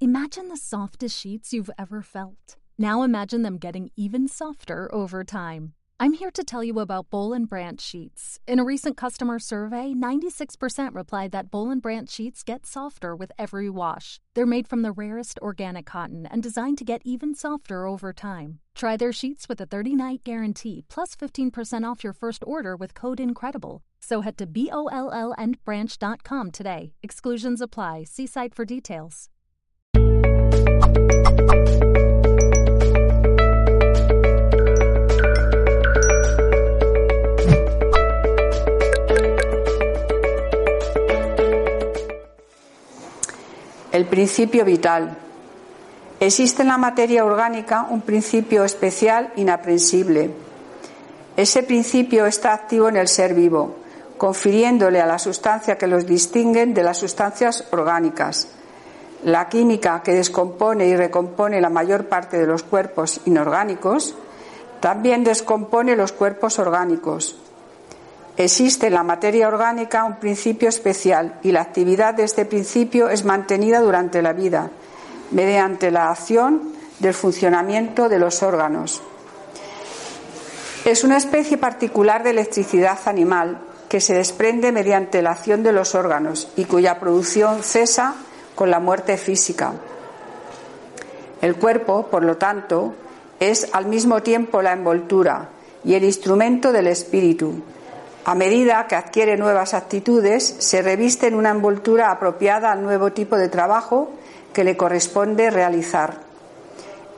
Imagine the softest sheets you've ever felt. Now imagine them getting even softer over time. I'm here to tell you about Bowl and Branch sheets. In a recent customer survey, 96% replied that Bowl and Branch sheets get softer with every wash. They're made from the rarest organic cotton and designed to get even softer over time. Try their sheets with a 30-night guarantee plus 15% off your first order with code INCREDIBLE. So head to B-O-L-L and branch.com today. Exclusions apply. See site for details. El principio vital. Existe en la materia orgánica un principio especial inaprensible. Ese principio está activo en el ser vivo, confiriéndole a la sustancia que los distinguen de las sustancias orgánicas. La química que descompone y recompone la mayor parte de los cuerpos inorgánicos también descompone los cuerpos orgánicos. Existe en la materia orgánica un principio especial y la actividad de este principio es mantenida durante la vida mediante la acción del funcionamiento de los órganos. Es una especie particular de electricidad animal que se desprende mediante la acción de los órganos y cuya producción cesa con la muerte física. El cuerpo, por lo tanto, es al mismo tiempo la envoltura y el instrumento del espíritu, a medida que adquiere nuevas actitudes, se reviste en una envoltura apropiada al nuevo tipo de trabajo que le corresponde realizar.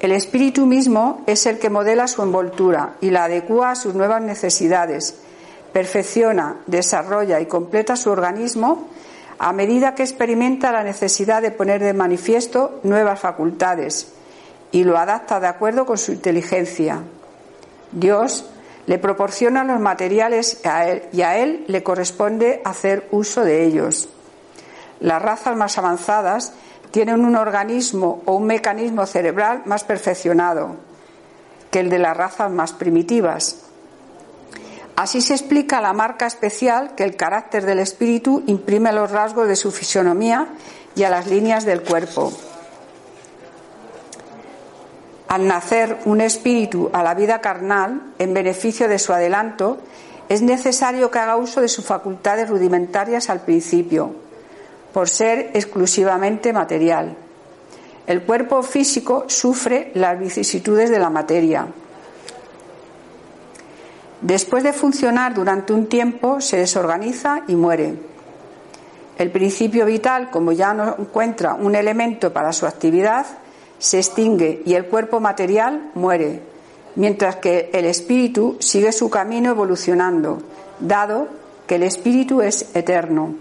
El espíritu mismo es el que modela su envoltura y la adecua a sus nuevas necesidades, perfecciona, desarrolla y completa su organismo a medida que experimenta la necesidad de poner de manifiesto nuevas facultades y lo adapta de acuerdo con su inteligencia. Dios le proporciona los materiales y a él le corresponde hacer uso de ellos. Las razas más avanzadas tienen un organismo o un mecanismo cerebral más perfeccionado que el de las razas más primitivas. Así se explica la marca especial que el carácter del espíritu imprime a los rasgos de su fisonomía y a las líneas del cuerpo. Al nacer un espíritu a la vida carnal, en beneficio de su adelanto, es necesario que haga uso de sus facultades rudimentarias al principio, por ser exclusivamente material. El cuerpo físico sufre las vicisitudes de la materia. Después de funcionar durante un tiempo, se desorganiza y muere. El principio vital, como ya no encuentra un elemento para su actividad, se extingue y el cuerpo material muere, mientras que el espíritu sigue su camino evolucionando, dado que el espíritu es eterno.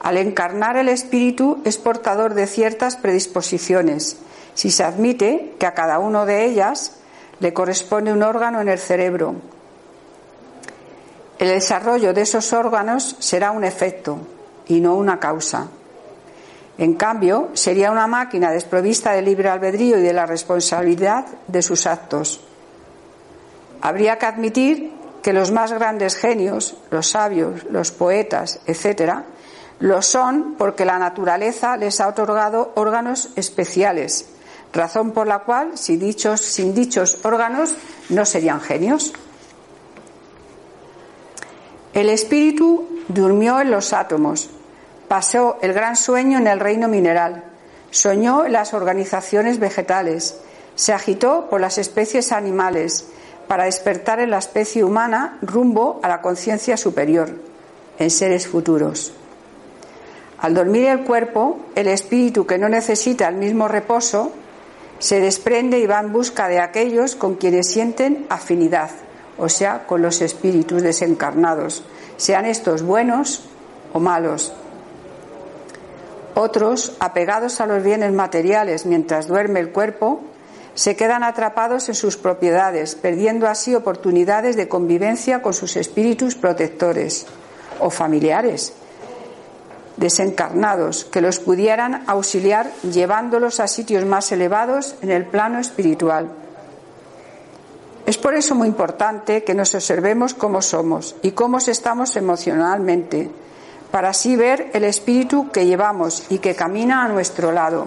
Al encarnar el espíritu es portador de ciertas predisposiciones, si se admite que a cada uno de ellas le corresponde un órgano en el cerebro. El desarrollo de esos órganos será un efecto y no una causa. En cambio, sería una máquina desprovista de libre albedrío y de la responsabilidad de sus actos. Habría que admitir que los más grandes genios, los sabios, los poetas, etcétera, lo son porque la naturaleza les ha otorgado órganos especiales, razón por la cual, si dichos, sin dichos órganos, no serían genios. El espíritu durmió en los átomos, Pasó el gran sueño en el reino mineral, soñó las organizaciones vegetales, se agitó por las especies animales para despertar en la especie humana rumbo a la conciencia superior, en seres futuros. Al dormir el cuerpo, el espíritu que no necesita el mismo reposo se desprende y va en busca de aquellos con quienes sienten afinidad, o sea, con los espíritus desencarnados, sean estos buenos o malos, otros, apegados a los bienes materiales mientras duerme el cuerpo, se quedan atrapados en sus propiedades, perdiendo así oportunidades de convivencia con sus espíritus protectores o familiares desencarnados que los pudieran auxiliar llevándolos a sitios más elevados en el plano espiritual. Es por eso muy importante que nos observemos cómo somos y cómo estamos emocionalmente, para así ver el espíritu que llevamos y que camina a nuestro lado.